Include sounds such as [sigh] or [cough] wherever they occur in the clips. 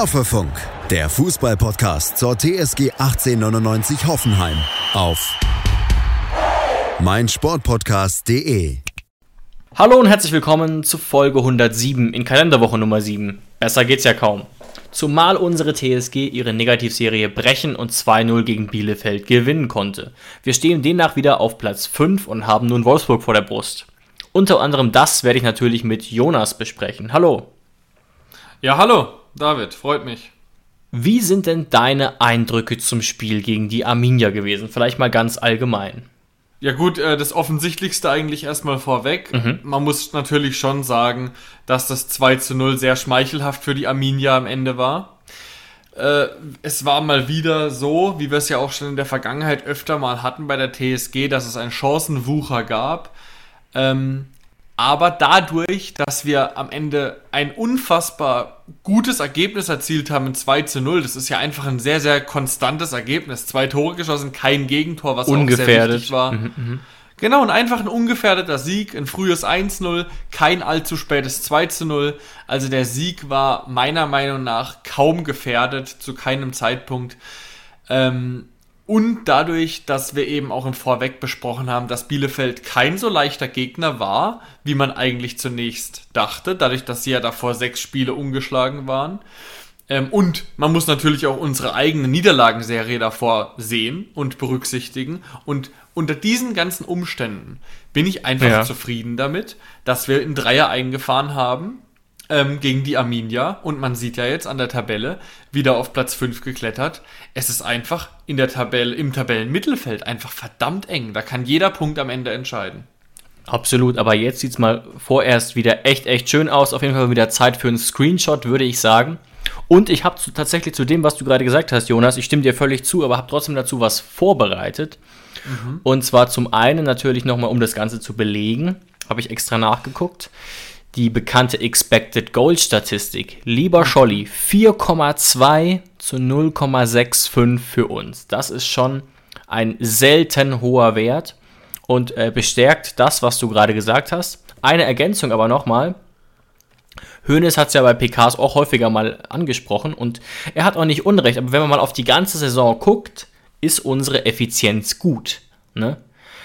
Hoffefunk, der Fußballpodcast zur TSG 1899 Hoffenheim auf meinsportpodcast.de. Hallo und herzlich willkommen zu Folge 107 in Kalenderwoche Nummer 7. Besser geht's ja kaum. Zumal unsere TSG ihre Negativserie brechen und 2-0 gegen Bielefeld gewinnen konnte. Wir stehen demnach wieder auf Platz 5 und haben nun Wolfsburg vor der Brust. Unter anderem das werde ich natürlich mit Jonas besprechen. Hallo. Ja, hallo, David, freut mich. Wie sind denn deine Eindrücke zum Spiel gegen die Arminia gewesen? Vielleicht mal ganz allgemein. Ja gut, äh, das Offensichtlichste eigentlich erstmal vorweg. Mhm. Man muss natürlich schon sagen, dass das 2 zu 0 sehr schmeichelhaft für die Arminia am Ende war. Äh, es war mal wieder so, wie wir es ja auch schon in der Vergangenheit öfter mal hatten bei der TSG, dass es einen Chancenwucher gab. Ähm, aber dadurch, dass wir am Ende ein unfassbar gutes Ergebnis erzielt haben, 2 zu 0, das ist ja einfach ein sehr, sehr konstantes Ergebnis. Zwei Tore geschossen, kein Gegentor, was Ungefährdet. auch sehr wichtig war. Mhm, mhm. Genau, und einfach ein ungefährdeter Sieg, ein frühes 1-0, kein allzu spätes 2 zu 0. Also der Sieg war meiner Meinung nach kaum gefährdet, zu keinem Zeitpunkt. Ähm, und dadurch, dass wir eben auch im Vorweg besprochen haben, dass Bielefeld kein so leichter Gegner war, wie man eigentlich zunächst dachte, dadurch, dass sie ja davor sechs Spiele ungeschlagen waren. Ähm, und man muss natürlich auch unsere eigene Niederlagenserie davor sehen und berücksichtigen. Und unter diesen ganzen Umständen bin ich einfach ja. zufrieden damit, dass wir in Dreier eingefahren haben ähm, gegen die Arminia und man sieht ja jetzt an der Tabelle wieder auf Platz 5 geklettert. Es ist einfach in der Tabelle, im Tabellenmittelfeld einfach verdammt eng. Da kann jeder Punkt am Ende entscheiden. Absolut, aber jetzt sieht es mal vorerst wieder echt, echt schön aus. Auf jeden Fall wieder Zeit für einen Screenshot, würde ich sagen. Und ich habe tatsächlich zu dem, was du gerade gesagt hast, Jonas, ich stimme dir völlig zu, aber habe trotzdem dazu was vorbereitet. Mhm. Und zwar zum einen natürlich nochmal, um das Ganze zu belegen, habe ich extra nachgeguckt die bekannte Expected Goal Statistik. Lieber Scholli, 4,2 zu 0,65 für uns. Das ist schon ein selten hoher Wert und äh, bestärkt das, was du gerade gesagt hast. Eine Ergänzung aber nochmal. Hoeneß hat es ja bei PKs auch häufiger mal angesprochen und er hat auch nicht Unrecht, aber wenn man mal auf die ganze Saison guckt, ist unsere Effizienz gut. Ne?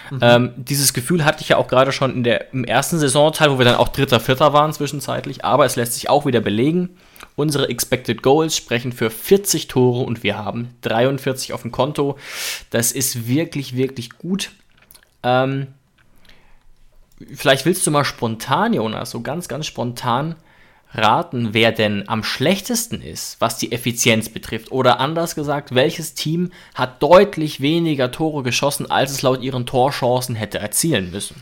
Mhm. Ähm, dieses Gefühl hatte ich ja auch gerade schon in der, im ersten Saisonteil, wo wir dann auch Dritter, Vierter waren zwischenzeitlich, aber es lässt sich auch wieder belegen. Unsere Expected Goals sprechen für 40 Tore und wir haben 43 auf dem Konto. Das ist wirklich, wirklich gut. Ähm, vielleicht willst du mal spontan, Jonas, so ganz, ganz spontan raten, wer denn am schlechtesten ist, was die Effizienz betrifft? Oder anders gesagt, welches Team hat deutlich weniger Tore geschossen, als es laut ihren Torchancen hätte erzielen müssen?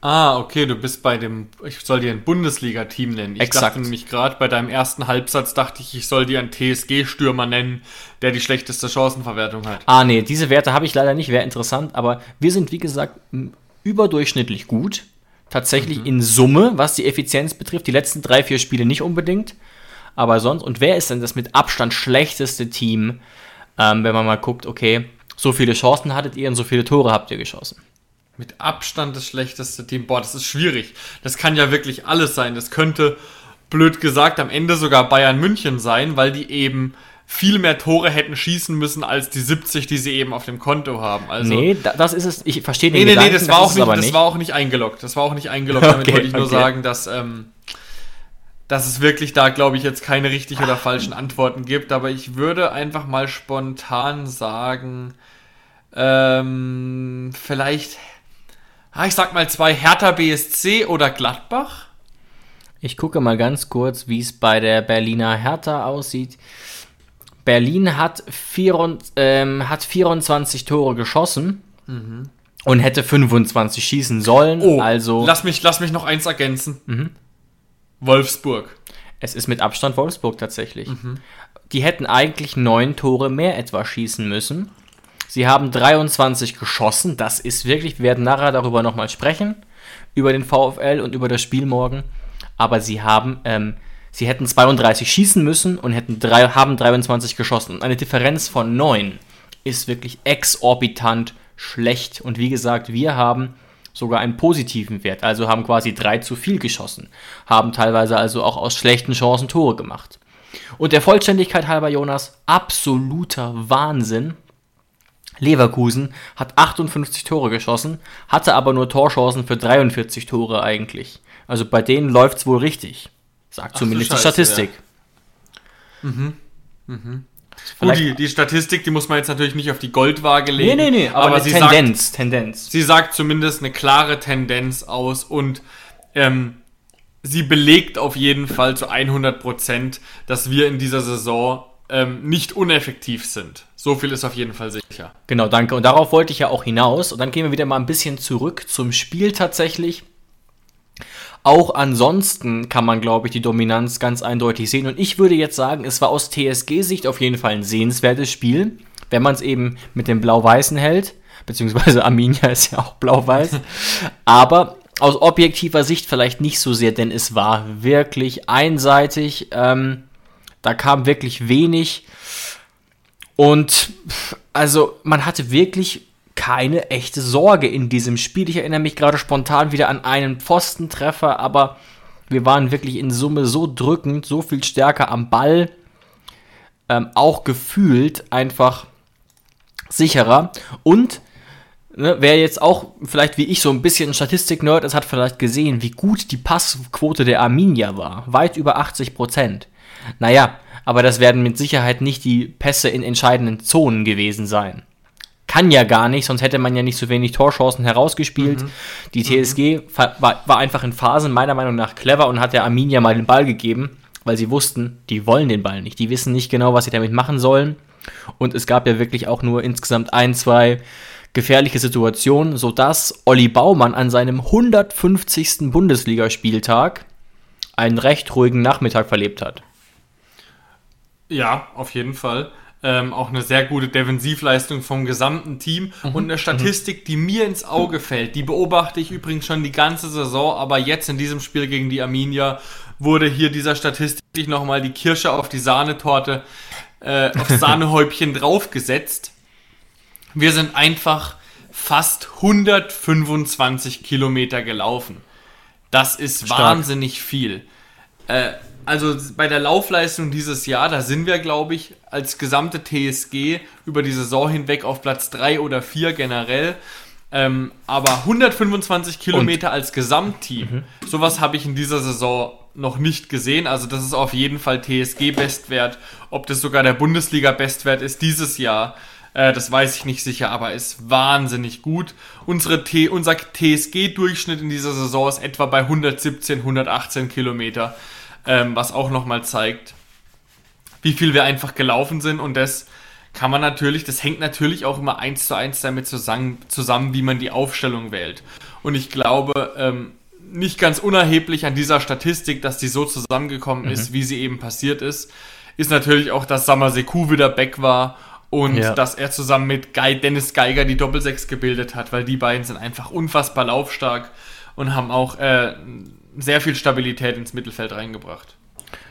Ah, okay, du bist bei dem, ich soll dir ein Bundesliga-Team nennen. Ich Exakt. dachte nämlich gerade bei deinem ersten Halbsatz, dachte ich, ich soll dir einen TSG-Stürmer nennen, der die schlechteste Chancenverwertung hat. Ah, nee, diese Werte habe ich leider nicht, wäre interessant, aber wir sind, wie gesagt, überdurchschnittlich gut tatsächlich mhm. in Summe, was die Effizienz betrifft. Die letzten drei, vier Spiele nicht unbedingt. Aber sonst, und wer ist denn das mit Abstand schlechteste Team, ähm, wenn man mal guckt, okay, so viele Chancen hattet ihr und so viele Tore habt ihr geschossen? Mit Abstand das schlechteste Team. Boah, das ist schwierig. Das kann ja wirklich alles sein. Das könnte, blöd gesagt, am Ende sogar Bayern München sein, weil die eben viel mehr Tore hätten schießen müssen als die 70, die sie eben auf dem Konto haben. Also, nee, das ist es. Ich verstehe den Nee, nee, Gedanken, nee, das, war, auch nicht, das nicht. war auch nicht eingeloggt. Das war auch nicht eingeloggt. Damit okay, wollte ich nur okay. sagen, dass, ähm, dass es wirklich da, glaube ich, jetzt keine richtig oder falschen Antworten gibt. Aber ich würde einfach mal spontan sagen, ähm, vielleicht, ah, ich sag mal zwei Hertha BSC oder Gladbach. Ich gucke mal ganz kurz, wie es bei der Berliner Hertha aussieht. Berlin hat, vier, ähm, hat 24 Tore geschossen mhm. und hätte 25 schießen sollen. Oh, also lass mich, lass mich noch eins ergänzen. Mhm. Wolfsburg. Es ist mit Abstand Wolfsburg tatsächlich. Mhm. Die hätten eigentlich neun Tore mehr etwa schießen müssen. Sie haben 23 geschossen. Das ist wirklich, wir werden nachher darüber nochmal sprechen. Über den VfL und über das Spiel morgen. Aber sie haben ähm, Sie hätten 32 schießen müssen und hätten drei, haben 23 geschossen. Eine Differenz von 9 ist wirklich exorbitant schlecht. Und wie gesagt, wir haben sogar einen positiven Wert, also haben quasi drei zu viel geschossen, haben teilweise also auch aus schlechten Chancen Tore gemacht. Und der Vollständigkeit halber, Jonas, absoluter Wahnsinn. Leverkusen hat 58 Tore geschossen, hatte aber nur Torchancen für 43 Tore eigentlich. Also bei denen läuft es wohl richtig. Sagt Ach, zumindest Scheiße, die Statistik. Ja. Mhm. Mhm. Gut, die, die, Statistik, die muss man jetzt natürlich nicht auf die Goldwaage legen. Nee, nee, nee, aber, aber sie Tendenz, sagt, Tendenz. Sie sagt zumindest eine klare Tendenz aus und ähm, sie belegt auf jeden Fall zu 100 Prozent, dass wir in dieser Saison ähm, nicht uneffektiv sind. So viel ist auf jeden Fall sicher. Genau, danke. Und darauf wollte ich ja auch hinaus. Und dann gehen wir wieder mal ein bisschen zurück zum Spiel tatsächlich. Auch ansonsten kann man, glaube ich, die Dominanz ganz eindeutig sehen. Und ich würde jetzt sagen, es war aus TSG-Sicht auf jeden Fall ein sehenswertes Spiel, wenn man es eben mit dem Blau-Weißen hält. Beziehungsweise Arminia ist ja auch blau-weiß. [laughs] Aber aus objektiver Sicht vielleicht nicht so sehr, denn es war wirklich einseitig. Ähm, da kam wirklich wenig. Und also man hatte wirklich keine echte Sorge in diesem Spiel. Ich erinnere mich gerade spontan wieder an einen Pfostentreffer, aber wir waren wirklich in Summe so drückend, so viel stärker am Ball, ähm, auch gefühlt einfach sicherer. Und Ne, wer jetzt auch vielleicht wie ich so ein bisschen Statistik-Nerd ist, hat vielleicht gesehen, wie gut die Passquote der Arminia war. Weit über 80 Prozent. Naja, aber das werden mit Sicherheit nicht die Pässe in entscheidenden Zonen gewesen sein. Kann ja gar nicht, sonst hätte man ja nicht so wenig Torchancen herausgespielt. Mhm. Die TSG mhm. war, war einfach in Phasen meiner Meinung nach clever und hat der Arminia mal den Ball gegeben, weil sie wussten, die wollen den Ball nicht. Die wissen nicht genau, was sie damit machen sollen. Und es gab ja wirklich auch nur insgesamt ein, zwei gefährliche Situation, sodass Olli Baumann an seinem 150. Bundesligaspieltag einen recht ruhigen Nachmittag verlebt hat. Ja, auf jeden Fall. Ähm, auch eine sehr gute Defensivleistung vom gesamten Team mhm. und eine Statistik, die mir ins Auge fällt. Die beobachte ich übrigens schon die ganze Saison, aber jetzt in diesem Spiel gegen die Arminia wurde hier dieser Statistik nochmal die Kirsche auf die Sahnetorte, äh, auf [laughs] Sahnehäubchen draufgesetzt. Wir sind einfach fast 125 Kilometer gelaufen. Das ist Stark. wahnsinnig viel. Äh, also bei der Laufleistung dieses Jahr, da sind wir, glaube ich, als gesamte TSG über die Saison hinweg auf Platz 3 oder 4 generell. Ähm, aber 125 Kilometer Und? als Gesamtteam, mhm. sowas habe ich in dieser Saison noch nicht gesehen. Also das ist auf jeden Fall TSG-Bestwert. Ob das sogar der Bundesliga-Bestwert ist dieses Jahr, äh, das weiß ich nicht sicher, aber ist wahnsinnig gut. Unsere T unser TSG-Durchschnitt in dieser Saison ist etwa bei 117, 118 Kilometer, ähm, was auch nochmal zeigt, wie viel wir einfach gelaufen sind und das kann man natürlich, das hängt natürlich auch immer eins zu eins damit zusammen, zusammen wie man die Aufstellung wählt. Und ich glaube, ähm, nicht ganz unerheblich an dieser Statistik, dass die so zusammengekommen mhm. ist, wie sie eben passiert ist, ist natürlich auch, dass Samaseku wieder back war und ja. dass er zusammen mit Guy, Dennis Geiger die Doppelsechs gebildet hat, weil die beiden sind einfach unfassbar laufstark und haben auch äh, sehr viel Stabilität ins Mittelfeld reingebracht.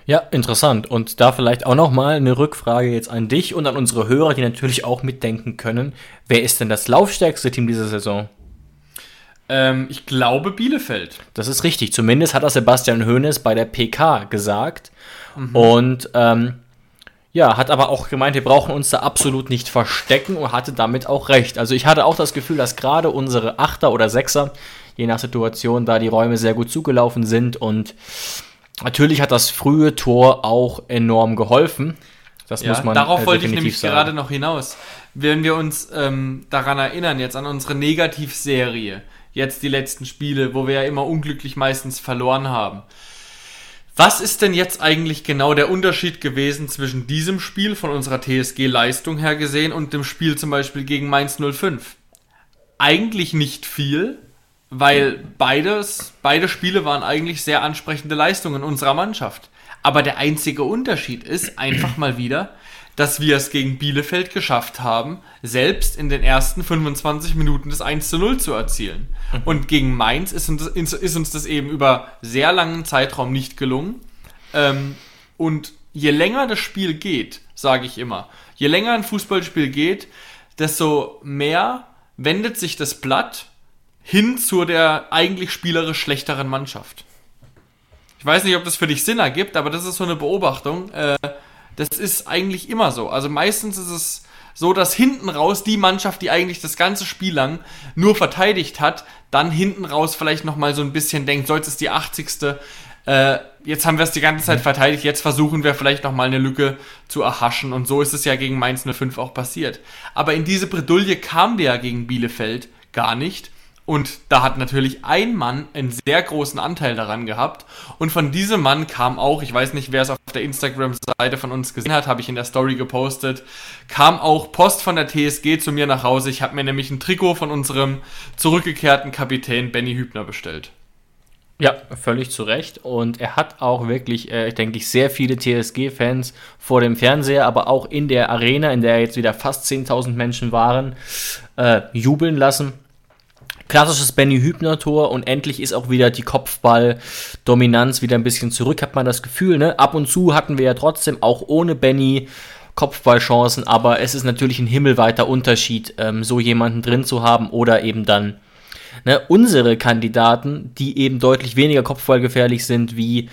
Ja, interessant. Und da vielleicht auch nochmal eine Rückfrage jetzt an dich und an unsere Hörer, die natürlich auch mitdenken können. Wer ist denn das laufstärkste Team dieser Saison? Ähm, ich glaube Bielefeld. Das ist richtig. Zumindest hat das Sebastian Hoeneß bei der PK gesagt. Mhm. Und ähm, ja, hat aber auch gemeint, wir brauchen uns da absolut nicht verstecken und hatte damit auch recht. Also ich hatte auch das Gefühl, dass gerade unsere Achter oder Sechser, je nach Situation, da die Räume sehr gut zugelaufen sind und natürlich hat das frühe Tor auch enorm geholfen. Das ja, muss man Darauf äh, wollte ich nämlich sagen. gerade noch hinaus. Wenn wir uns ähm, daran erinnern, jetzt an unsere Negativserie, jetzt die letzten Spiele, wo wir ja immer unglücklich meistens verloren haben was ist denn jetzt eigentlich genau der Unterschied gewesen zwischen diesem Spiel von unserer TSG-Leistung her gesehen und dem Spiel zum Beispiel gegen Mainz 05? Eigentlich nicht viel, weil beides, beide Spiele waren eigentlich sehr ansprechende Leistungen unserer Mannschaft. Aber der einzige Unterschied ist einfach mal wieder, dass wir es gegen Bielefeld geschafft haben, selbst in den ersten 25 Minuten das 1 zu 0 zu erzielen. Mhm. Und gegen Mainz ist uns, ist uns das eben über sehr langen Zeitraum nicht gelungen. Ähm, und je länger das Spiel geht, sage ich immer, je länger ein Fußballspiel geht, desto mehr wendet sich das Blatt hin zu der eigentlich spielerisch schlechteren Mannschaft. Ich weiß nicht, ob das für dich Sinn ergibt, aber das ist so eine Beobachtung. Äh, Das ist eigentlich immer so. Also meistens ist es so, dass hinten raus die Mannschaft, die eigentlich das ganze Spiel lang nur verteidigt hat, dann hinten raus vielleicht nochmal so ein bisschen denkt, so jetzt ist die 80. Äh, jetzt haben wir es die ganze Zeit verteidigt, jetzt versuchen wir vielleicht nochmal eine Lücke zu erhaschen und so ist es ja gegen Mainz 05 auch passiert. Aber in diese Bredouille kamen wir ja gegen Bielefeld gar nicht und da hat natürlich ein Mann einen sehr großen Anteil daran gehabt. Und von diesem Mann kam auch, ich weiß nicht, wer es auf der Instagram-Seite von uns gesehen hat, habe ich in der Story gepostet, kam auch Post von der TSG zu mir nach Hause. Ich habe mir nämlich ein Trikot von unserem zurückgekehrten Kapitän Benny Hübner bestellt. Ja, völlig zu Recht. Und er hat auch wirklich, äh, ich denke, sehr viele TSG-Fans vor dem Fernseher, aber auch in der Arena, in der jetzt wieder fast 10.000 Menschen waren, äh, jubeln lassen klassisches Benny Hübner Tor und endlich ist auch wieder die Kopfball-Dominanz wieder ein bisschen zurück, hat man das Gefühl. Ne? Ab und zu hatten wir ja trotzdem auch ohne Benny Kopfballchancen, aber es ist natürlich ein himmelweiter Unterschied, ähm, so jemanden drin zu haben oder eben dann ne, unsere Kandidaten, die eben deutlich weniger kopfballgefährlich sind, wie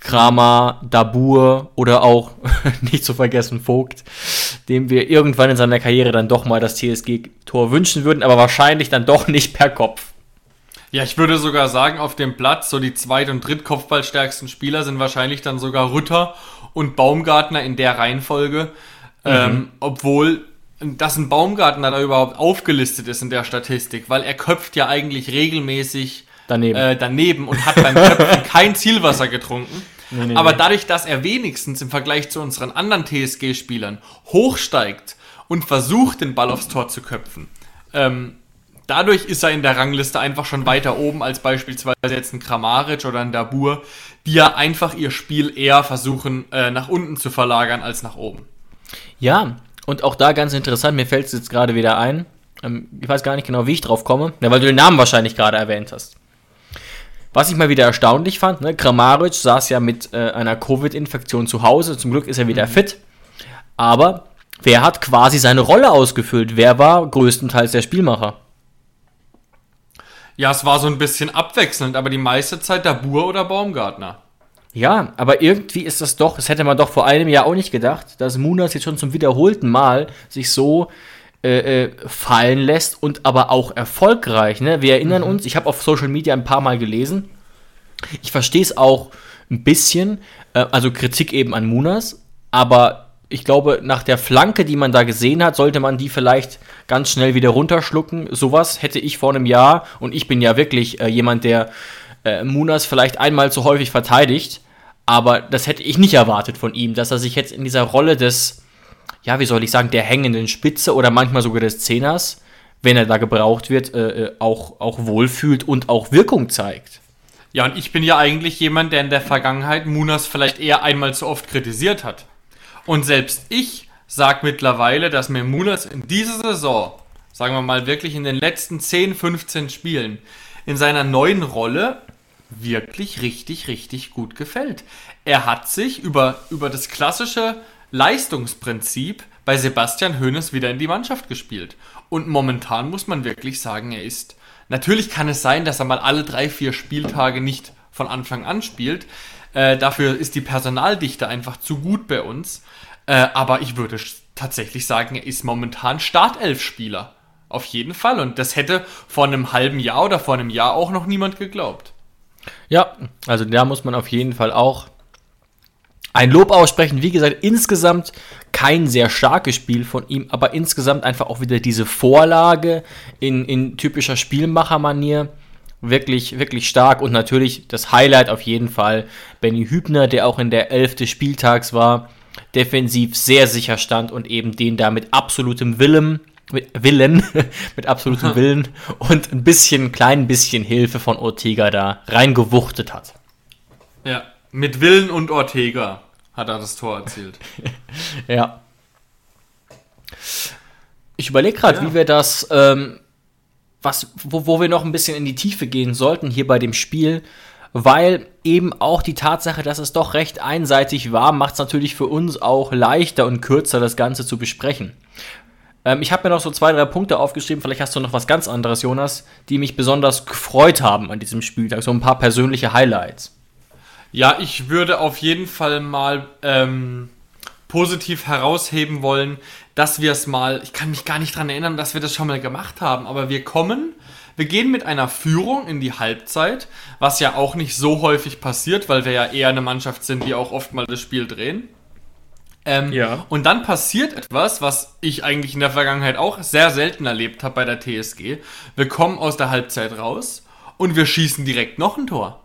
Kramer, Dabur oder auch [laughs] nicht zu vergessen Vogt, dem wir irgendwann in seiner Karriere dann doch mal das TSG-Tor wünschen würden, aber wahrscheinlich dann doch nicht per Kopf. Ja, ich würde sogar sagen, auf dem Platz so die zweit- und drittkopfballstärksten Spieler sind wahrscheinlich dann sogar Rütter und Baumgartner in der Reihenfolge, mhm. ähm, obwohl dass ein Baumgartner da überhaupt aufgelistet ist in der Statistik, weil er köpft ja eigentlich regelmäßig daneben, äh, daneben und hat beim Köpfen kein Zielwasser getrunken. Nee, nee, Aber nee. dadurch, dass er wenigstens im Vergleich zu unseren anderen TSG-Spielern hochsteigt und versucht, den Ball aufs Tor zu köpfen, ähm, dadurch ist er in der Rangliste einfach schon weiter oben als beispielsweise jetzt ein Kramaric oder ein Dabur, die ja einfach ihr Spiel eher versuchen, äh, nach unten zu verlagern als nach oben. Ja, und auch da ganz interessant, mir fällt es jetzt gerade wieder ein. Ähm, ich weiß gar nicht genau, wie ich drauf komme, ja, weil du den Namen wahrscheinlich gerade erwähnt hast. Was ich mal wieder erstaunlich fand, ne, Kramaric saß ja mit äh, einer Covid-Infektion zu Hause. Zum Glück ist er wieder mhm. fit. Aber wer hat quasi seine Rolle ausgefüllt? Wer war größtenteils der Spielmacher? Ja, es war so ein bisschen abwechselnd, aber die meiste Zeit der Bur oder Baumgartner. Ja, aber irgendwie ist das doch, das hätte man doch vor einem Jahr auch nicht gedacht, dass Munas jetzt schon zum wiederholten Mal sich so äh, äh, fallen lässt und aber auch erfolgreich. Ne? Wir erinnern mhm. uns, ich habe auf Social Media ein paar Mal gelesen. Ich verstehe es auch ein bisschen, äh, also Kritik eben an Munas, aber ich glaube, nach der Flanke, die man da gesehen hat, sollte man die vielleicht ganz schnell wieder runterschlucken. Sowas hätte ich vor einem Jahr, und ich bin ja wirklich äh, jemand, der äh, Munas vielleicht einmal zu häufig verteidigt, aber das hätte ich nicht erwartet von ihm, dass er sich jetzt in dieser Rolle des ja, wie soll ich sagen, der hängenden Spitze oder manchmal sogar des Zehners, wenn er da gebraucht wird, äh, äh, auch, auch wohlfühlt und auch Wirkung zeigt. Ja, und ich bin ja eigentlich jemand, der in der Vergangenheit Munas vielleicht eher einmal zu oft kritisiert hat. Und selbst ich sage mittlerweile, dass mir Munas in dieser Saison, sagen wir mal wirklich in den letzten 10, 15 Spielen, in seiner neuen Rolle wirklich richtig, richtig gut gefällt. Er hat sich über, über das klassische Leistungsprinzip bei Sebastian Hoeneß wieder in die Mannschaft gespielt. Und momentan muss man wirklich sagen, er ist. Natürlich kann es sein, dass er mal alle drei, vier Spieltage nicht von Anfang an spielt. Äh, dafür ist die Personaldichte einfach zu gut bei uns. Äh, aber ich würde tatsächlich sagen, er ist momentan Startelf-Spieler. Auf jeden Fall. Und das hätte vor einem halben Jahr oder vor einem Jahr auch noch niemand geglaubt. Ja, also da muss man auf jeden Fall auch ein Lob aussprechen. Wie gesagt, insgesamt kein sehr starkes Spiel von ihm, aber insgesamt einfach auch wieder diese Vorlage in, in typischer Spielmachermanier. Wirklich, wirklich stark und natürlich das Highlight auf jeden Fall Benny Hübner, der auch in der 11. Spieltags war, defensiv sehr sicher stand und eben den da mit absolutem Willen, mit Willen, [laughs] mit absolutem Willen und ein bisschen, klein bisschen Hilfe von Ortega da reingewuchtet hat. Ja, mit Willen und Ortega hat er das Tor erzielt. [laughs] ja. Ich überlege gerade, ja. wie wir das, ähm, was, wo, wo wir noch ein bisschen in die Tiefe gehen sollten hier bei dem Spiel, weil eben auch die Tatsache, dass es doch recht einseitig war, macht es natürlich für uns auch leichter und kürzer, das Ganze zu besprechen. Ähm, ich habe mir noch so zwei, drei Punkte aufgeschrieben, vielleicht hast du noch was ganz anderes, Jonas, die mich besonders gefreut haben an diesem Spieltag, so ein paar persönliche Highlights. Ja, ich würde auf jeden Fall mal ähm, positiv herausheben wollen, dass wir es mal, ich kann mich gar nicht dran erinnern, dass wir das schon mal gemacht haben, aber wir kommen, wir gehen mit einer Führung in die Halbzeit, was ja auch nicht so häufig passiert, weil wir ja eher eine Mannschaft sind, die auch oft mal das Spiel drehen. Ähm, ja. Und dann passiert etwas, was ich eigentlich in der Vergangenheit auch sehr selten erlebt habe bei der TSG. Wir kommen aus der Halbzeit raus und wir schießen direkt noch ein Tor.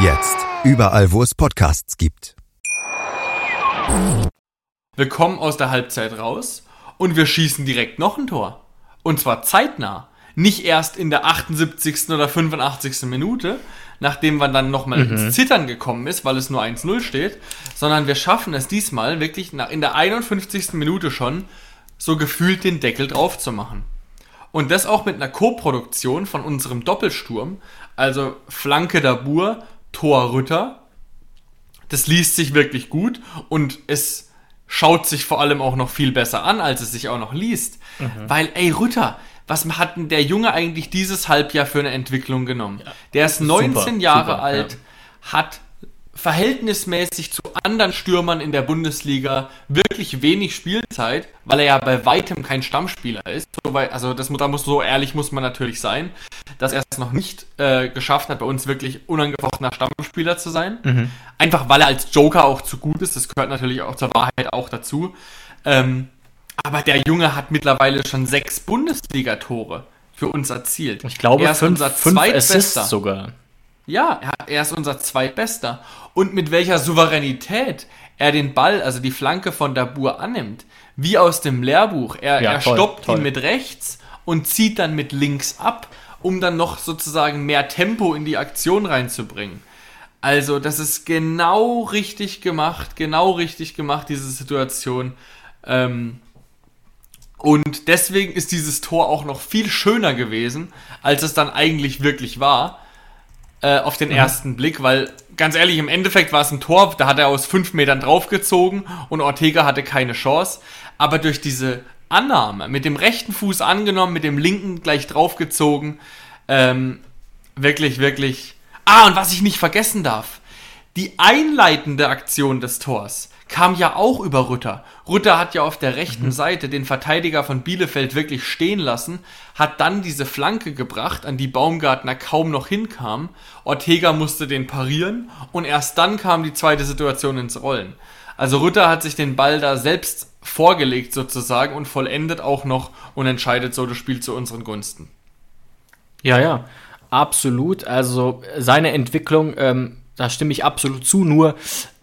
Jetzt. Überall, wo es Podcasts gibt. Wir kommen aus der Halbzeit raus und wir schießen direkt noch ein Tor. Und zwar zeitnah. Nicht erst in der 78. oder 85. Minute, nachdem man dann nochmal mhm. ins Zittern gekommen ist, weil es nur 1-0 steht, sondern wir schaffen es diesmal wirklich in der 51. Minute schon, so gefühlt den Deckel drauf zu machen. Und das auch mit einer Co-Produktion von unserem Doppelsturm, also Flanke Dabur, Thor Rütter. Das liest sich wirklich gut und es schaut sich vor allem auch noch viel besser an, als es sich auch noch liest. Mhm. Weil, ey, Rütter, was hat denn der Junge eigentlich dieses Halbjahr für eine Entwicklung genommen? Ja, der ist 19 super, Jahre super, alt, ja. hat verhältnismäßig zu anderen Stürmern in der Bundesliga wirklich wenig Spielzeit, weil er ja bei weitem kein Stammspieler ist. Also das da muss so ehrlich muss man natürlich sein, dass er es noch nicht äh, geschafft hat, bei uns wirklich unangefochtener Stammspieler zu sein. Mhm. Einfach weil er als Joker auch zu gut ist. Das gehört natürlich auch zur Wahrheit auch dazu. Ähm, aber der Junge hat mittlerweile schon sechs Bundesliga-Tore für uns erzielt. Ich glaube, er ist fünf, unser fünf Assists sogar. Ja, er, ist unser Zweitbester. Und mit welcher Souveränität er den Ball, also die Flanke von Dabur annimmt, wie aus dem Lehrbuch. Er, ja, er toll, stoppt toll. ihn mit rechts und zieht dann mit links ab, um dann noch sozusagen mehr Tempo in die Aktion reinzubringen. Also, das ist genau richtig gemacht, genau richtig gemacht, diese Situation. Ähm, und deswegen ist dieses Tor auch noch viel schöner gewesen, als es dann eigentlich wirklich war äh, auf den mhm. ersten Blick, weil ganz ehrlich, im Endeffekt war es ein Tor, da hat er aus fünf Metern draufgezogen und Ortega hatte keine Chance. Aber durch diese Annahme, mit dem rechten Fuß angenommen, mit dem linken gleich draufgezogen, ähm, wirklich, wirklich. Ah, und was ich nicht vergessen darf, die einleitende Aktion des Tors kam ja auch über Rütter. Rütter hat ja auf der rechten mhm. Seite den Verteidiger von Bielefeld wirklich stehen lassen, hat dann diese Flanke gebracht, an die Baumgartner kaum noch hinkam. Ortega musste den parieren und erst dann kam die zweite Situation ins Rollen. Also Rütter hat sich den Ball da selbst vorgelegt sozusagen und vollendet auch noch und entscheidet so das Spiel zu unseren Gunsten. Ja, ja, absolut. Also seine Entwicklung, ähm, da stimme ich absolut zu. Nur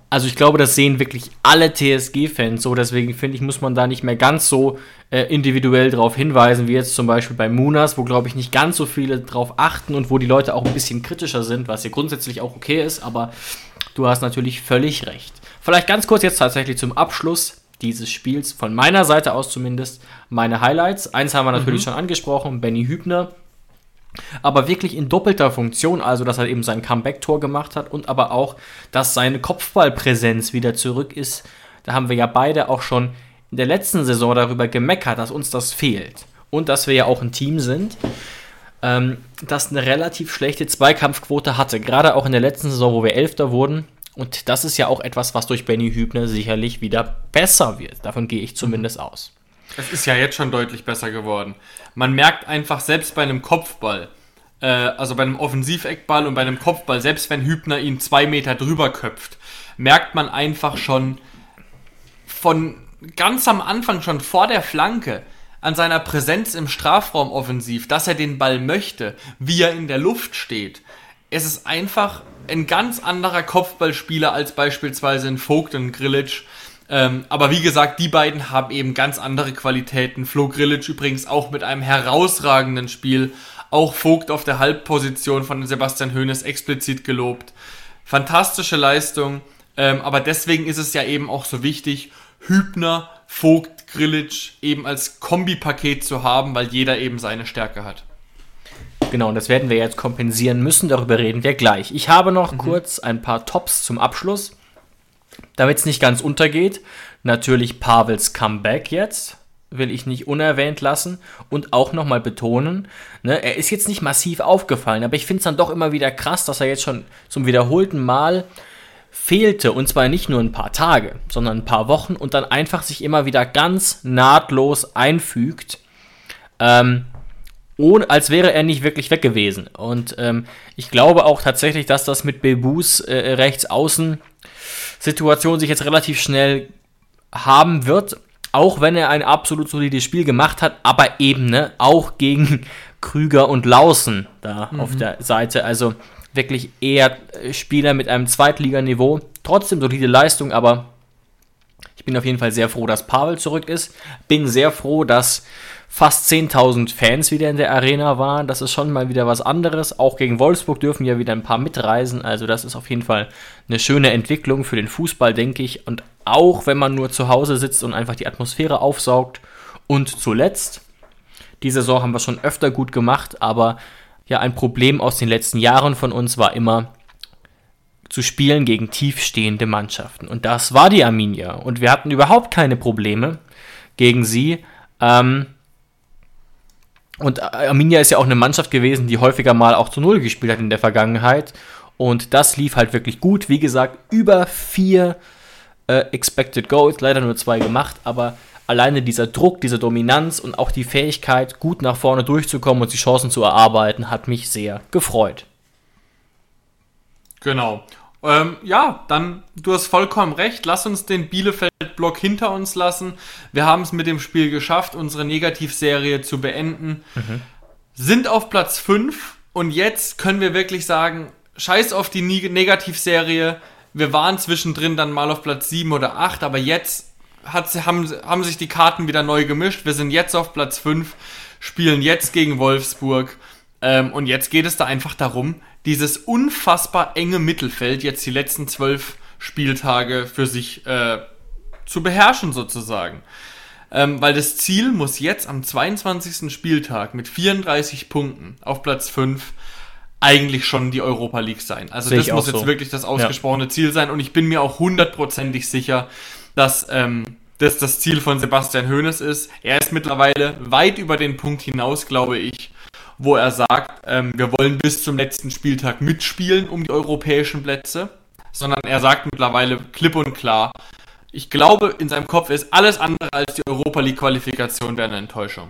also ich glaube, das sehen wirklich alle TSG-Fans so. Deswegen finde ich, muss man da nicht mehr ganz so äh, individuell darauf hinweisen, wie jetzt zum Beispiel bei Munas, wo, glaube ich, nicht ganz so viele drauf achten und wo die Leute auch ein bisschen kritischer sind, was ja grundsätzlich auch okay ist. Aber du hast natürlich völlig recht. Vielleicht ganz kurz jetzt tatsächlich zum Abschluss dieses Spiels, von meiner Seite aus zumindest, meine Highlights. Eins haben wir natürlich mhm. schon angesprochen, Benny Hübner, aber wirklich in doppelter Funktion, also dass er eben sein Comeback-Tor gemacht hat und aber auch, dass seine Kopfballpräsenz wieder zurück ist. Da haben wir ja beide auch schon in der letzten Saison darüber gemeckert, dass uns das fehlt. Und dass wir ja auch ein Team sind, ähm, das eine relativ schlechte Zweikampfquote hatte. Gerade auch in der letzten Saison, wo wir Elfter wurden. Und das ist ja auch etwas, was durch Benny Hübner sicherlich wieder besser wird. Davon gehe ich zumindest aus. Es ist ja jetzt schon deutlich besser geworden. Man merkt einfach selbst bei einem Kopfball, äh, also bei einem Offensiveckball und bei einem Kopfball, selbst wenn Hübner ihn zwei Meter drüber köpft, merkt man einfach schon von ganz am Anfang, schon vor der Flanke, an seiner Präsenz im Strafraum offensiv, dass er den Ball möchte, wie er in der Luft steht. es ist einfach ein ganz anderer Kopfballspieler als beispielsweise ein Vogt und Grillitsch. Ähm, aber wie gesagt, die beiden haben eben ganz andere Qualitäten. Flo Grillitsch übrigens auch mit einem herausragenden Spiel. Auch Vogt auf der Halbposition von Sebastian Hoeneß explizit gelobt. Fantastische Leistung. Ähm, aber deswegen ist es ja eben auch so wichtig, Hübner, Vogt, Grillitsch eben als Kombipaket zu haben, weil jeder eben seine Stärke hat. Genau, und das werden wir jetzt kompensieren müssen. Darüber reden wir gleich. Ich habe noch mhm. kurz ein paar Tops zum Abschluss. Damit es nicht ganz untergeht, natürlich Pavels Comeback jetzt, will ich nicht unerwähnt lassen und auch nochmal betonen, ne, er ist jetzt nicht massiv aufgefallen, aber ich finde es dann doch immer wieder krass, dass er jetzt schon zum wiederholten Mal fehlte und zwar nicht nur ein paar Tage, sondern ein paar Wochen und dann einfach sich immer wieder ganz nahtlos einfügt. Ähm, ohne, als wäre er nicht wirklich weg gewesen. Und ähm, ich glaube auch tatsächlich, dass das mit Bebus äh, rechts außen Situation sich jetzt relativ schnell haben wird, auch wenn er ein absolut solides Spiel gemacht hat, aber eben ne, auch gegen [laughs] Krüger und Lausen da mhm. auf der Seite. Also wirklich eher Spieler mit einem Zweitliganiveau. Trotzdem solide Leistung, aber ich bin auf jeden Fall sehr froh, dass Pavel zurück ist. Bin sehr froh, dass fast 10.000 Fans wieder in der Arena waren. Das ist schon mal wieder was anderes. Auch gegen Wolfsburg dürfen ja wieder ein paar mitreisen. Also das ist auf jeden Fall eine schöne Entwicklung für den Fußball, denke ich. Und auch wenn man nur zu Hause sitzt und einfach die Atmosphäre aufsaugt. Und zuletzt, die Saison haben wir schon öfter gut gemacht, aber ja, ein Problem aus den letzten Jahren von uns war immer, zu spielen gegen tiefstehende Mannschaften. Und das war die Arminia. Und wir hatten überhaupt keine Probleme gegen sie. Ähm, und Arminia ist ja auch eine Mannschaft gewesen, die häufiger mal auch zu Null gespielt hat in der Vergangenheit. Und das lief halt wirklich gut. Wie gesagt, über vier äh, Expected Goals, leider nur zwei gemacht, aber alleine dieser Druck, diese Dominanz und auch die Fähigkeit, gut nach vorne durchzukommen und die Chancen zu erarbeiten, hat mich sehr gefreut. Genau. Ähm, ja, dann, du hast vollkommen recht. Lass uns den Bielefeld-Block hinter uns lassen. Wir haben es mit dem Spiel geschafft, unsere Negativserie zu beenden. Mhm. Sind auf Platz 5 und jetzt können wir wirklich sagen, scheiß auf die Negativserie. Wir waren zwischendrin dann mal auf Platz 7 oder 8, aber jetzt haben, haben sich die Karten wieder neu gemischt. Wir sind jetzt auf Platz 5, spielen jetzt gegen Wolfsburg. Ähm, und jetzt geht es da einfach darum, dieses unfassbar enge Mittelfeld jetzt die letzten zwölf Spieltage für sich äh, zu beherrschen sozusagen. Ähm, weil das Ziel muss jetzt am 22. Spieltag mit 34 Punkten auf Platz 5 eigentlich schon die Europa League sein. Also Sehe das muss jetzt so. wirklich das ausgesprochene ja. Ziel sein und ich bin mir auch hundertprozentig sicher, dass ähm, das das Ziel von Sebastian Hoeneß ist. Er ist mittlerweile weit über den Punkt hinaus, glaube ich, wo er sagt, ähm, wir wollen bis zum letzten Spieltag mitspielen um die europäischen Plätze, sondern er sagt mittlerweile klipp und klar, ich glaube, in seinem Kopf ist alles andere als die Europa League Qualifikation wäre eine Enttäuschung.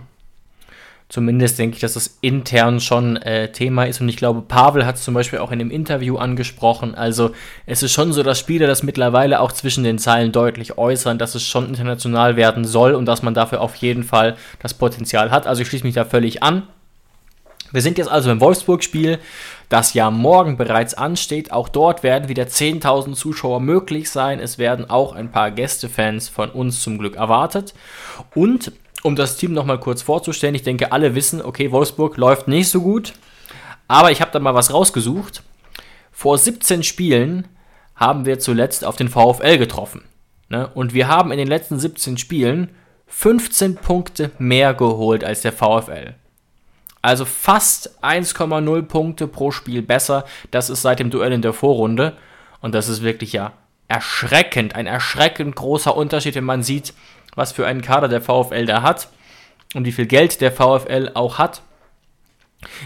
Zumindest denke ich, dass das intern schon äh, Thema ist. Und ich glaube, Pavel hat es zum Beispiel auch in dem Interview angesprochen. Also es ist schon so, dass Spieler das mittlerweile auch zwischen den Zeilen deutlich äußern, dass es schon international werden soll und dass man dafür auf jeden Fall das Potenzial hat. Also ich schließe mich da völlig an. Wir sind jetzt also im Wolfsburg-Spiel, das ja morgen bereits ansteht. Auch dort werden wieder 10.000 Zuschauer möglich sein. Es werden auch ein paar Gästefans von uns zum Glück erwartet. Und um das Team nochmal kurz vorzustellen, ich denke, alle wissen, okay, Wolfsburg läuft nicht so gut. Aber ich habe da mal was rausgesucht. Vor 17 Spielen haben wir zuletzt auf den VfL getroffen. Ne? Und wir haben in den letzten 17 Spielen 15 Punkte mehr geholt als der VfL. Also fast 1,0 Punkte pro Spiel besser. Das ist seit dem Duell in der Vorrunde. Und das ist wirklich ja erschreckend. Ein erschreckend großer Unterschied, wenn man sieht, was für einen Kader der VfL da hat und wie viel Geld der VfL auch hat.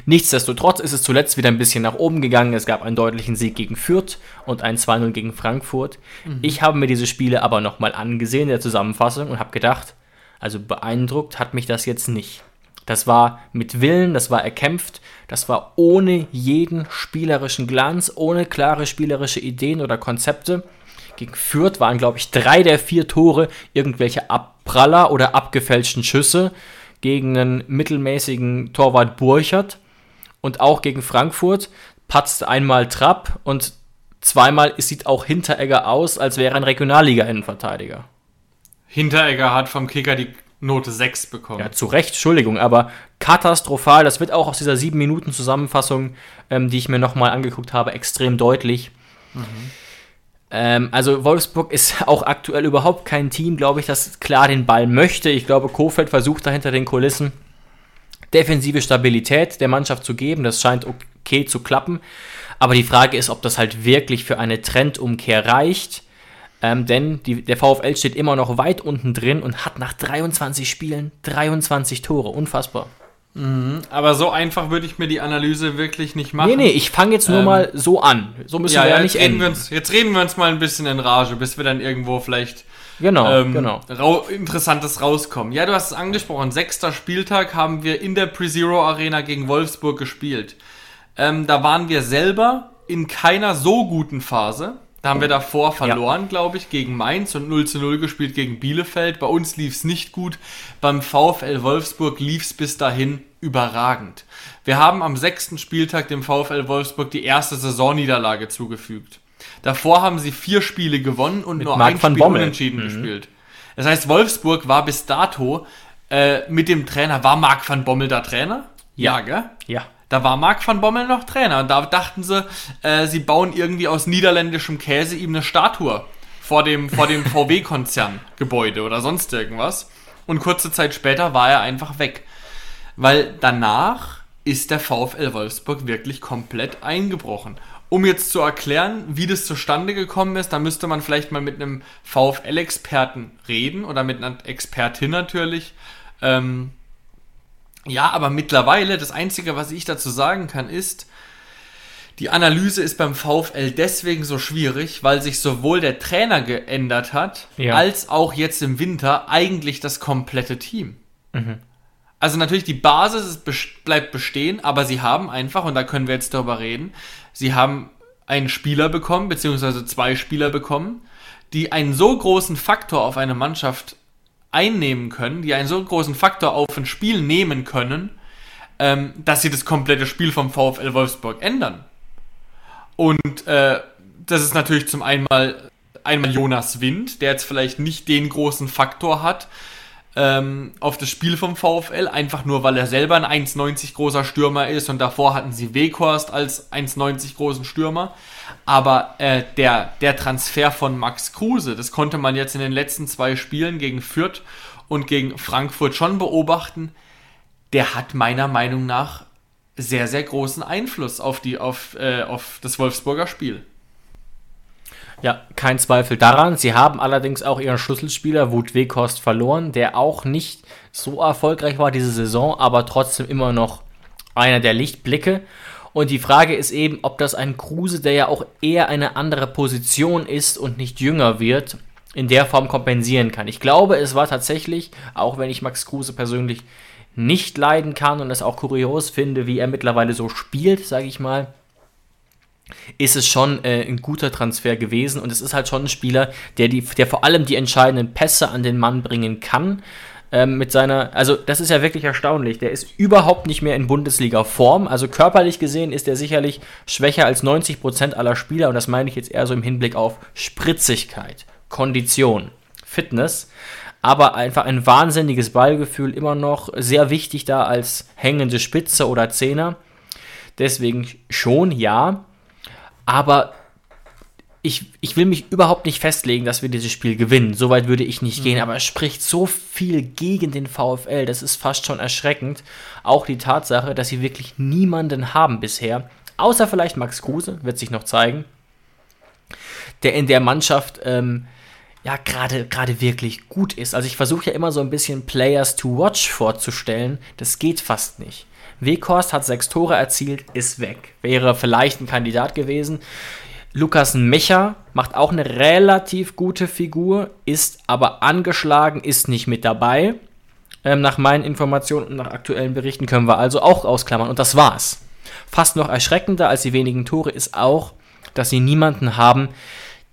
Nichtsdestotrotz ist es zuletzt wieder ein bisschen nach oben gegangen. Es gab einen deutlichen Sieg gegen Fürth und ein 2-0 gegen Frankfurt. Mhm. Ich habe mir diese Spiele aber nochmal angesehen in der Zusammenfassung und habe gedacht, also beeindruckt hat mich das jetzt nicht. Das war mit Willen, das war erkämpft, das war ohne jeden spielerischen Glanz, ohne klare spielerische Ideen oder Konzepte. Gegen Fürth waren, glaube ich, drei der vier Tore irgendwelche Abpraller oder abgefälschten Schüsse gegen einen mittelmäßigen Torwart Burchert. Und auch gegen Frankfurt patzt einmal Trapp und zweimal sieht auch Hinteregger aus, als wäre ein Regionalliga-Innenverteidiger. Hinteregger hat vom Kicker die Note 6 bekommen. Ja, zu Recht, Entschuldigung, aber katastrophal. Das wird auch aus dieser 7-Minuten-Zusammenfassung, ähm, die ich mir nochmal angeguckt habe, extrem deutlich. Mhm. Ähm, also Wolfsburg ist [laughs] auch aktuell überhaupt kein Team, glaube ich, das klar den Ball möchte. Ich glaube, Kofeld versucht da hinter den Kulissen defensive Stabilität der Mannschaft zu geben. Das scheint okay zu klappen. Aber die Frage ist, ob das halt wirklich für eine Trendumkehr reicht. Ähm, denn die, der VfL steht immer noch weit unten drin und hat nach 23 Spielen 23 Tore. Unfassbar. Mhm, aber so einfach würde ich mir die Analyse wirklich nicht machen. Nee, nee, ich fange jetzt nur ähm, mal so an. So müssen ja, wir ja, ja nicht reden enden. Wir uns, jetzt reden wir uns mal ein bisschen in Rage, bis wir dann irgendwo vielleicht genau, ähm, genau. Rau Interessantes rauskommen. Ja, du hast es angesprochen. Sechster Spieltag haben wir in der Pre-Zero Arena gegen Wolfsburg gespielt. Ähm, da waren wir selber in keiner so guten Phase. Da haben wir davor verloren, ja. glaube ich, gegen Mainz und 0 zu 0 gespielt gegen Bielefeld. Bei uns lief es nicht gut. Beim VfL Wolfsburg lief es bis dahin überragend. Wir haben am sechsten Spieltag dem VfL Wolfsburg die erste Saisonniederlage zugefügt. Davor haben sie vier Spiele gewonnen und mit nur Marc ein Spiel Bommel. unentschieden mhm. gespielt. Das heißt, Wolfsburg war bis dato äh, mit dem Trainer, war Marc van Bommel da Trainer? Ja, ja gell? Ja. Da war Marc van Bommel noch Trainer. Und da dachten sie, äh, sie bauen irgendwie aus niederländischem Käse ihm eine Statue vor dem, vor dem [laughs] VW-Konzern-Gebäude oder sonst irgendwas. Und kurze Zeit später war er einfach weg. Weil danach ist der VfL Wolfsburg wirklich komplett eingebrochen. Um jetzt zu erklären, wie das zustande gekommen ist, da müsste man vielleicht mal mit einem VfL-Experten reden oder mit einer Expertin natürlich. Ähm, ja, aber mittlerweile, das Einzige, was ich dazu sagen kann, ist, die Analyse ist beim VfL deswegen so schwierig, weil sich sowohl der Trainer geändert hat, ja. als auch jetzt im Winter eigentlich das komplette Team. Mhm. Also natürlich die Basis bleibt bestehen, aber sie haben einfach, und da können wir jetzt darüber reden, sie haben einen Spieler bekommen, beziehungsweise zwei Spieler bekommen, die einen so großen Faktor auf eine Mannschaft einnehmen können, die einen so großen Faktor auf ein Spiel nehmen können, ähm, dass sie das komplette Spiel vom VfL Wolfsburg ändern. Und äh, das ist natürlich zum einen einmal Jonas Wind, der jetzt vielleicht nicht den großen Faktor hat ähm, auf das Spiel vom VfL, einfach nur weil er selber ein 1,90 großer Stürmer ist und davor hatten sie Weghorst als 1,90 großen Stürmer. Aber äh, der, der Transfer von Max Kruse, das konnte man jetzt in den letzten zwei Spielen gegen Fürth und gegen Frankfurt schon beobachten, der hat meiner Meinung nach sehr, sehr großen Einfluss auf, die, auf, äh, auf das Wolfsburger Spiel. Ja, kein Zweifel daran. Sie haben allerdings auch ihren Schlüsselspieler Wut Weghorst verloren, der auch nicht so erfolgreich war diese Saison, aber trotzdem immer noch einer der Lichtblicke. Und die Frage ist eben, ob das ein Kruse, der ja auch eher eine andere Position ist und nicht jünger wird, in der Form kompensieren kann. Ich glaube, es war tatsächlich, auch wenn ich Max Kruse persönlich nicht leiden kann und es auch kurios finde, wie er mittlerweile so spielt, sage ich mal, ist es schon äh, ein guter Transfer gewesen und es ist halt schon ein Spieler, der, die, der vor allem die entscheidenden Pässe an den Mann bringen kann ähm, mit seiner, also das ist ja wirklich erstaunlich. Der ist überhaupt nicht mehr in Bundesliga-Form. Also körperlich gesehen ist er sicherlich schwächer als 90% aller Spieler und das meine ich jetzt eher so im Hinblick auf Spritzigkeit, Kondition, Fitness. Aber einfach ein wahnsinniges Ballgefühl, immer noch sehr wichtig da als hängende Spitze oder Zehner. Deswegen schon, ja. Aber ich, ich will mich überhaupt nicht festlegen, dass wir dieses Spiel gewinnen. Soweit würde ich nicht mhm. gehen, aber es spricht so viel gegen den VfL, das ist fast schon erschreckend. Auch die Tatsache, dass sie wirklich niemanden haben bisher, außer vielleicht Max Kruse, wird sich noch zeigen, der in der Mannschaft ähm, ja gerade gerade wirklich gut ist. Also ich versuche ja immer so ein bisschen Players to Watch vorzustellen, das geht fast nicht. Weghorst hat sechs Tore erzielt, ist weg. Wäre vielleicht ein Kandidat gewesen. Lukas Mecher macht auch eine relativ gute Figur, ist aber angeschlagen, ist nicht mit dabei. Ähm, nach meinen Informationen und nach aktuellen Berichten können wir also auch ausklammern. Und das war's. Fast noch erschreckender als die wenigen Tore ist auch, dass sie niemanden haben,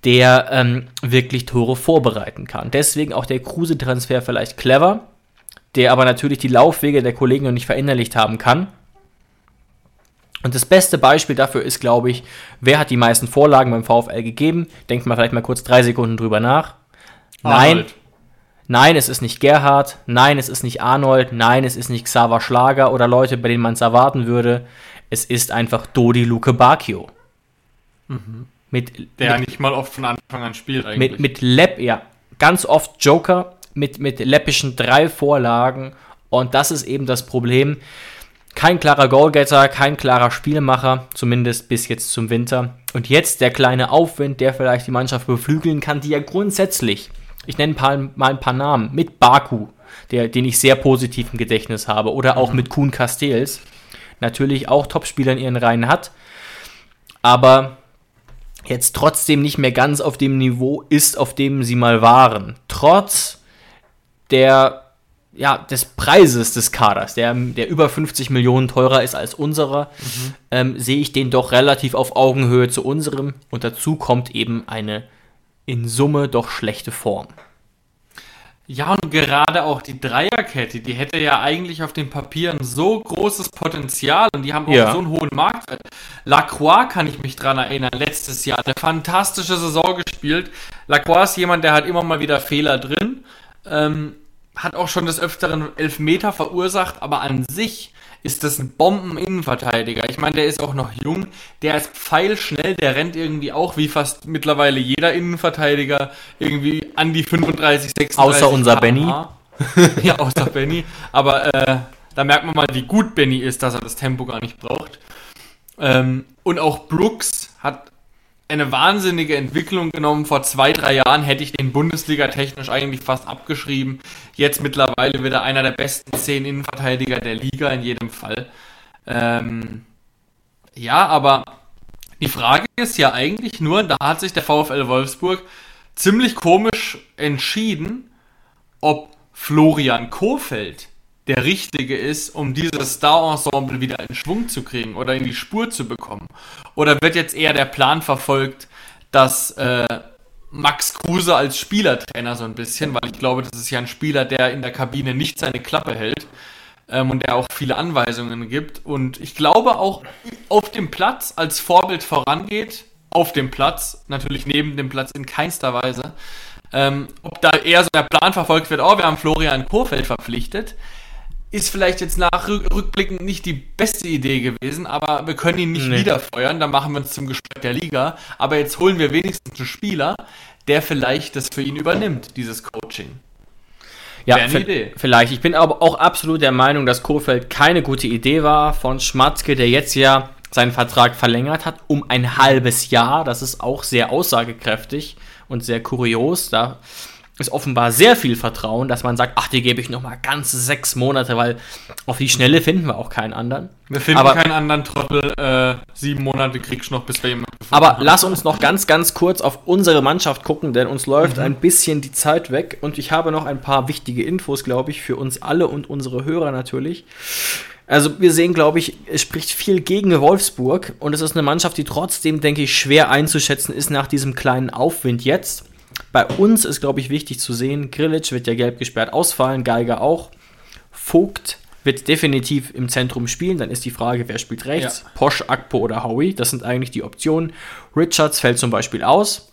der ähm, wirklich Tore vorbereiten kann. Deswegen auch der Kruse-Transfer vielleicht clever, der aber natürlich die Laufwege der Kollegen noch nicht verinnerlicht haben kann. Und das beste Beispiel dafür ist, glaube ich, wer hat die meisten Vorlagen beim VfL gegeben? Denkt mal vielleicht mal kurz drei Sekunden drüber nach. Nein. Arnold. Nein, es ist nicht Gerhard. Nein, es ist nicht Arnold. Nein, es ist nicht Xaver Schlager oder Leute, bei denen man es erwarten würde. Es ist einfach Dodi Luke Bacchio. Mit, Der ja mit, nicht mal oft von Anfang an spielt eigentlich. mit, mit Lepp, ja, ganz oft Joker, mit, mit läppischen drei Vorlagen. Und das ist eben das Problem. Kein klarer Goalgetter, kein klarer Spielmacher, zumindest bis jetzt zum Winter. Und jetzt der kleine Aufwind, der vielleicht die Mannschaft beflügeln kann, die ja grundsätzlich, ich nenne mal ein paar Namen, mit Baku, der, den ich sehr positiv im Gedächtnis habe, oder auch mit Kuhn Castells, natürlich auch Topspieler in ihren Reihen hat, aber jetzt trotzdem nicht mehr ganz auf dem Niveau ist, auf dem sie mal waren. Trotz der, ja, des Preises des Kaders, der, der über 50 Millionen teurer ist als unserer, ähm, sehe ich den doch relativ auf Augenhöhe zu unserem. Und dazu kommt eben eine in Summe doch schlechte Form. Ja, und gerade auch die Dreierkette, die hätte ja eigentlich auf den Papieren so großes Potenzial und die haben auch Ja. so einen hohen Marktwert. Lacroix kann ich mich dran erinnern, letztes Jahr eine fantastische Saison gespielt. Lacroix ist jemand, der hat immer mal wieder Fehler drin, ähm, hat auch schon des Öfteren Elfmeter verursacht, aber an sich ist das ein Bomben-Innenverteidiger. Ich meine, der ist auch noch jung, der ist pfeilschnell, der rennt irgendwie auch wie fast mittlerweile jeder Innenverteidiger irgendwie an die 35, 36 Außer unser km/h. [laughs] ja, außer Benny. Aber äh, da merkt man mal, wie gut Benny ist, dass er das Tempo gar nicht braucht. Ähm, und auch Brooks hat eine wahnsinnige Entwicklung genommen. Vor zwei, drei Jahren hätte ich den Bundesliga technisch eigentlich fast abgeschrieben. Jetzt mittlerweile wieder einer der besten zehn Innenverteidiger der Liga in jedem Fall. Ähm, ja, aber die Frage ist ja eigentlich nur, da hat sich der VfL Wolfsburg ziemlich komisch entschieden, ob Florian Kofeld der Richtige ist, um dieses Star-Ensemble wieder in Schwung zu kriegen oder in die Spur zu bekommen. Oder wird jetzt eher der Plan verfolgt, dass äh, Max Kruse als Spielertrainer so ein bisschen, weil ich glaube, das ist ja ein Spieler, der in der Kabine nicht seine Klappe hält ähm, und der auch viele Anweisungen gibt. Und ich glaube auch auf dem Platz als Vorbild vorangeht, auf dem Platz, natürlich neben dem Platz in keinster Weise. Ähm, ob da eher so der Plan verfolgt wird, oh, wir haben Florian Kofeld verpflichtet, ist vielleicht jetzt nach rück- rückblickend nicht die beste Idee gewesen, aber wir können ihn nicht Nee. wieder feuern, dann machen wir uns zum Gespött der Liga. Aber jetzt holen wir wenigstens einen Spieler, der vielleicht das für ihn übernimmt, dieses Coaching. Ja, vielleicht. Ich bin aber auch absolut der Meinung, dass Kofeld keine gute Idee war von Schmatzke, der jetzt ja seinen Vertrag verlängert hat um ein halbes Jahr. Das ist auch sehr aussagekräftig und sehr kurios. Da ist offenbar sehr viel Vertrauen, dass man sagt, ach, die gebe ich noch mal ganze sechs Monate, weil auf die Schnelle finden wir auch keinen anderen. Wir finden Aber- keinen anderen Trottel. Äh, sieben Monate kriegst du noch, bis wir jemanden gefunden Aber haben. lass uns noch ganz, ganz kurz auf unsere Mannschaft gucken, denn uns läuft ein bisschen die Zeit weg und ich habe noch ein paar wichtige Infos, glaube ich, für uns alle und unsere Hörer natürlich. Also wir sehen, glaube ich, es spricht viel gegen Wolfsburg und es ist eine Mannschaft, die trotzdem, denke ich, schwer einzuschätzen ist nach diesem kleinen Aufwind jetzt. Bei uns ist, glaube ich, wichtig zu sehen, Grilic wird ja gelb gesperrt ausfallen, Geiger auch. Vogt wird definitiv im Zentrum spielen. Dann ist die Frage, wer spielt rechts? Ja. Posch, Akpo oder Howie. Das sind eigentlich die Optionen. Richards fällt zum Beispiel aus.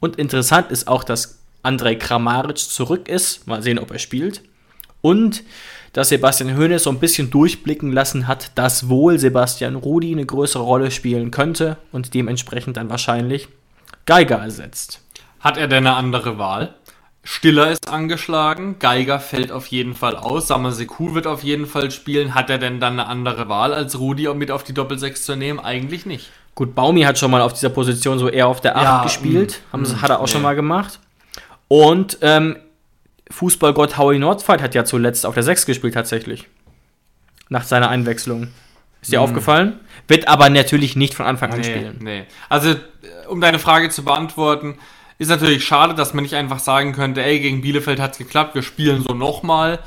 Und interessant ist auch, dass Andrei Kramaric zurück ist. Mal sehen, ob er spielt. Und dass Sebastian Hoeneß so ein bisschen durchblicken lassen hat, dass wohl Sebastian Rudi eine größere Rolle spielen könnte und dementsprechend dann wahrscheinlich Geiger ersetzt. Hat er denn eine andere Wahl? Stiller ist angeschlagen, Geiger fällt auf jeden Fall aus, Samaseku wird auf jeden Fall spielen. Hat er denn dann eine andere Wahl, als Rudi mit auf die Doppelsechs zu nehmen? Eigentlich nicht. Gut, Baumi hat schon mal auf dieser Position so eher auf der 8 Ja, gespielt. mm, Haben, sie- mm, hat er auch nee. schon mal gemacht. Und ähm, Fußballgott Howie Nordfight hat ja zuletzt auf der 6 gespielt tatsächlich. Nach seiner Einwechslung. Ist dir aufgefallen? Wird aber natürlich nicht von Anfang an. Nee, spielen. nee. Also, äh, um deine Frage zu beantworten, ist natürlich schade, dass man nicht einfach sagen könnte, ey, gegen Bielefeld hat's geklappt, wir spielen so nochmal.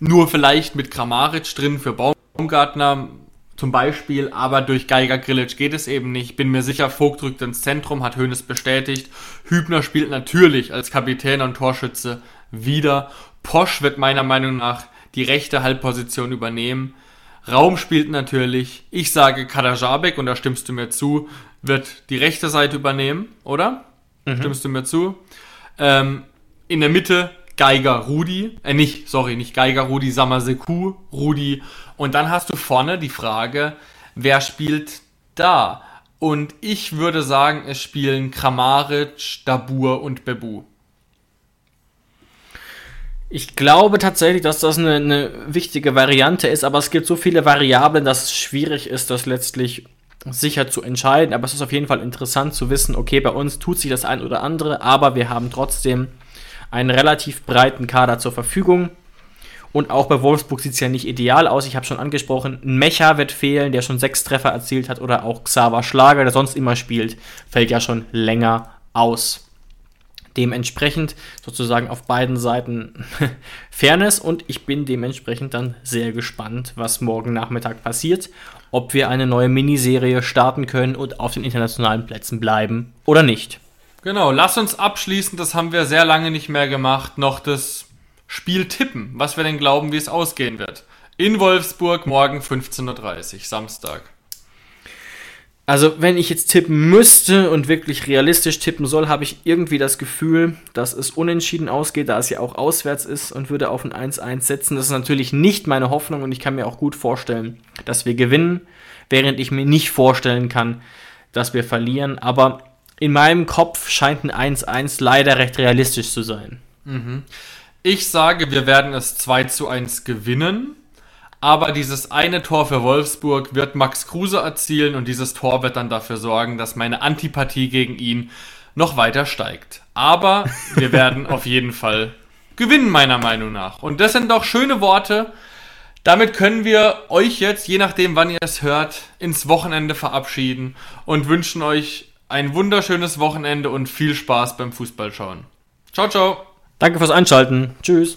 Nur vielleicht mit Kramaric drin für Baumgartner zum Beispiel, aber durch Geiger Grilic geht es eben nicht. Bin mir sicher, Vogt rückt ins Zentrum, hat Hönes bestätigt. Hübner spielt natürlich als Kapitän und Torschütze wieder. Posch wird meiner Meinung nach die rechte Halbposition übernehmen. Raum spielt natürlich. Ich sage Kadajabek und da stimmst du mir zu, wird die rechte Seite übernehmen, oder? Mhm. Stimmst du mir zu? Ähm, in der Mitte Geiger Rudi, äh nicht, sorry, nicht Geiger Rudi, Samaseku Rudi. Und dann hast du vorne die Frage, wer spielt da? Und ich würde sagen, es spielen Kramaric, Dabur und Bebu. Ich glaube tatsächlich, dass das eine, eine, wichtige Variante ist, aber es gibt so viele Variablen, dass es schwierig ist, das letztlich sicher zu entscheiden. Aber es ist auf jeden Fall interessant zu wissen, okay, bei uns tut sich das ein oder andere, aber wir haben trotzdem einen relativ breiten Kader zur Verfügung. Und auch bei Wolfsburg sieht es ja nicht ideal aus. Ich habe schon angesprochen, Mecha wird fehlen, der schon sechs Treffer erzielt hat, oder auch Xaver Schlager, der sonst immer spielt, fällt ja schon länger aus. Dementsprechend sozusagen auf beiden Seiten [laughs] Fairness und ich bin dementsprechend dann sehr gespannt, was morgen Nachmittag passiert, ob wir eine neue Miniserie starten können und auf den internationalen Plätzen bleiben oder nicht. Genau, lass uns abschließen, das haben wir sehr lange nicht mehr gemacht, noch das Spiel tippen, was wir denn glauben, wie es ausgehen wird. In Wolfsburg morgen 15.30 Uhr, Samstag. Also, wenn ich jetzt tippen müsste und wirklich realistisch tippen soll, habe ich irgendwie das Gefühl, dass es unentschieden ausgeht, da es ja auch auswärts ist und würde auf ein 1-1 setzen. Das ist natürlich nicht meine Hoffnung und ich kann mir auch gut vorstellen, dass wir gewinnen, während ich mir nicht vorstellen kann, dass wir verlieren. Aber in meinem Kopf scheint ein 1-1 leider recht realistisch zu sein. Mhm. Ich sage, wir werden es 2 zu 1 gewinnen. Aber dieses eine Tor für Wolfsburg wird Max Kruse erzielen und dieses Tor wird dann dafür sorgen, dass meine Antipathie gegen ihn noch weiter steigt. Aber wir werden [laughs] auf jeden Fall gewinnen, meiner Meinung nach. Und das sind doch schöne Worte. Damit können wir euch jetzt, je nachdem wann ihr es hört, ins Wochenende verabschieden und wünschen euch ein wunderschönes Wochenende und viel Spaß beim Fußballschauen. Ciao, ciao. Danke fürs Einschalten. Tschüss.